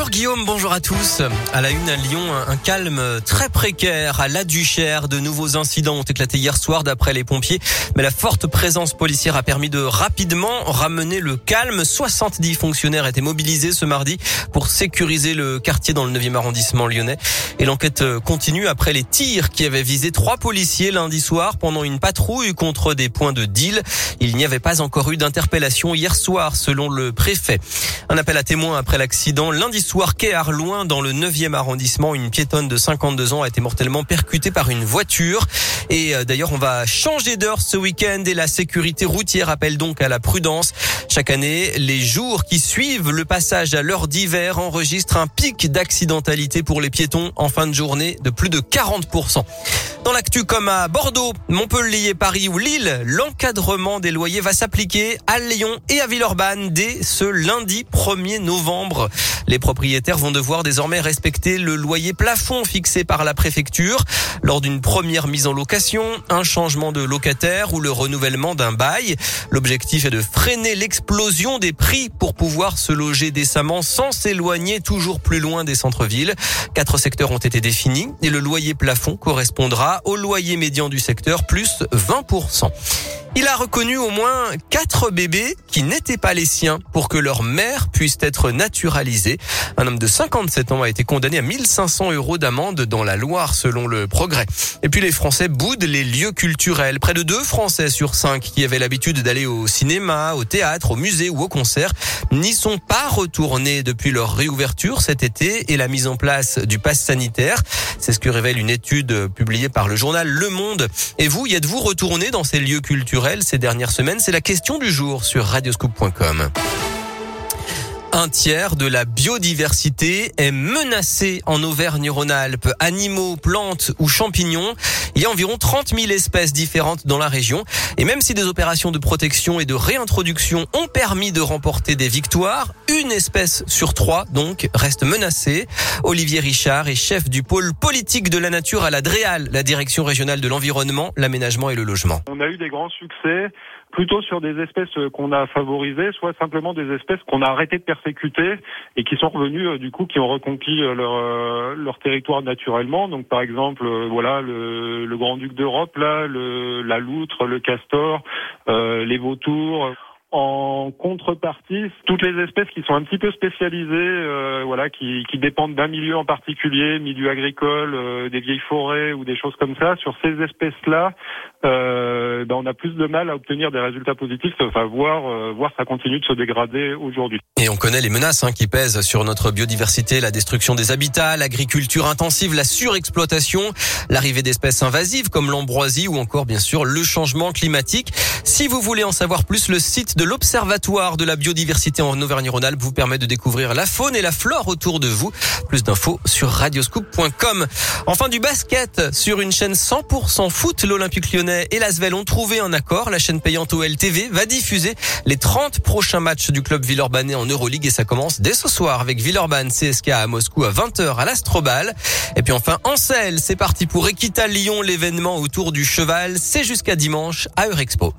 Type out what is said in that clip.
Bonjour Guillaume, bonjour à tous. À la une à Lyon, un calme très précaire à la Duchère. De nouveaux incidents ont éclaté hier soir d'après les pompiers, mais la forte présence policière a permis de rapidement ramener le calme. 70 fonctionnaires étaient mobilisés ce mardi pour sécuriser le quartier dans le 9e arrondissement lyonnais. Et l'enquête continue après les tirs qui avaient visé trois policiers lundi soir pendant une patrouille contre des points de deal. Il n'y avait pas encore eu d'interpellation hier soir selon le préfet. Un appel à témoins après l'accident lundi soir quai Arloin dans le 9e arrondissement. Une piétonne de 52 ans a été mortellement percutée par une voiture. Et euh, d'ailleurs, on va changer d'heure ce week-end et la sécurité routière appelle donc à la prudence. Chaque année, les jours qui suivent le passage à l'heure d'hiver enregistrent un pic d'accidentalité pour les piétons en fin de journée de plus de 40%. Dans l'actu comme à Bordeaux, Montpellier, Paris ou Lille, l'encadrement des loyers va s'appliquer à Lyon et à Villeurbanne dès ce lundi 1er novembre. Les propriétaires vont devoir désormais respecter le loyer plafond fixé par la préfecture lors d'une première mise en location, un changement de locataire ou le renouvellement d'un bail. L'objectif est de freiner l'explosion des prix pour pouvoir se loger décemment sans s'éloigner toujours plus loin des centres-villes. Quatre secteurs ont été définis et le loyer plafond correspondra au loyer médian du secteur plus 20%. Il a reconnu au moins quatre bébés qui n'étaient pas les siens pour que leur mère puisse être naturalisée. Un homme de 57 ans a été condamné à 1500 euros d'amende dans la Loire selon le progrès. Et puis les Français boudent les lieux culturels. Près de deux Français sur cinq qui avaient l'habitude d'aller au cinéma, au théâtre, au musée ou au concert n'y sont pas retournés depuis leur réouverture cet été et la mise en place du pass sanitaire. C'est ce que révèle une étude publiée par le journal Le Monde. Et vous, y êtes-vous retourné dans ces lieux culturels ces dernières semaines? C'est la question du jour sur radioscoop.com. Un tiers de la biodiversité est menacé en Auvergne-Rhône-Alpes. Animaux, plantes ou champignons. Il y a environ 30 000 espèces différentes dans la région. Et même si des opérations de protection et de réintroduction ont permis de remporter des victoires, une espèce sur trois, donc, reste menacée. Olivier Richard est chef du pôle politique de la nature à la DREAL, la direction régionale de l'environnement, l'aménagement et le logement. On a eu des grands succès plutôt sur des espèces qu'on a favorisées, soit simplement des espèces qu'on a arrêté de persécuter et qui sont revenues euh, du coup, qui ont reconquis euh, leur, euh, leur territoire naturellement. Donc par exemple, voilà le, le grand duc d'Europe, là, le, la loutre, le castor, euh, les vautours. En contrepartie, toutes les espèces qui sont un petit peu spécialisées, euh, voilà, qui, dépendent d'un milieu en particulier, milieu agricole, euh, des vieilles forêts ou des choses comme ça, sur ces espèces-là, euh, ben on a plus de mal à obtenir des résultats positifs, enfin voir, voir ça continue de se dégrader aujourd'hui. Et on connaît les menaces hein, qui pèsent sur notre biodiversité, la destruction des habitats, l'agriculture intensive, la surexploitation, l'arrivée d'espèces invasives comme l'ambroisie ou encore bien sûr le changement climatique. Si vous voulez en savoir plus, le site de l'Observatoire de la biodiversité en Auvergne-Rhône-Alpes vous permet de découvrir la faune et la flore autour de vous. Plus d'infos sur radioscoop.com. Enfin du basket sur une chaîne 100% foot, l'Olympique lyonnais et l'Asvel ont trouvé un accord. La chaîne payante OLTV va diffuser les 30 prochains matchs du club villeurbanais en Euroleague et ça commence dès ce soir avec Villeurbanne CSK à Moscou à 20h à l'Astrobal. Et puis enfin Ansel, c'est parti pour Equita Lyon, l'événement autour du cheval. C'est jusqu'à dimanche à Eurexpo.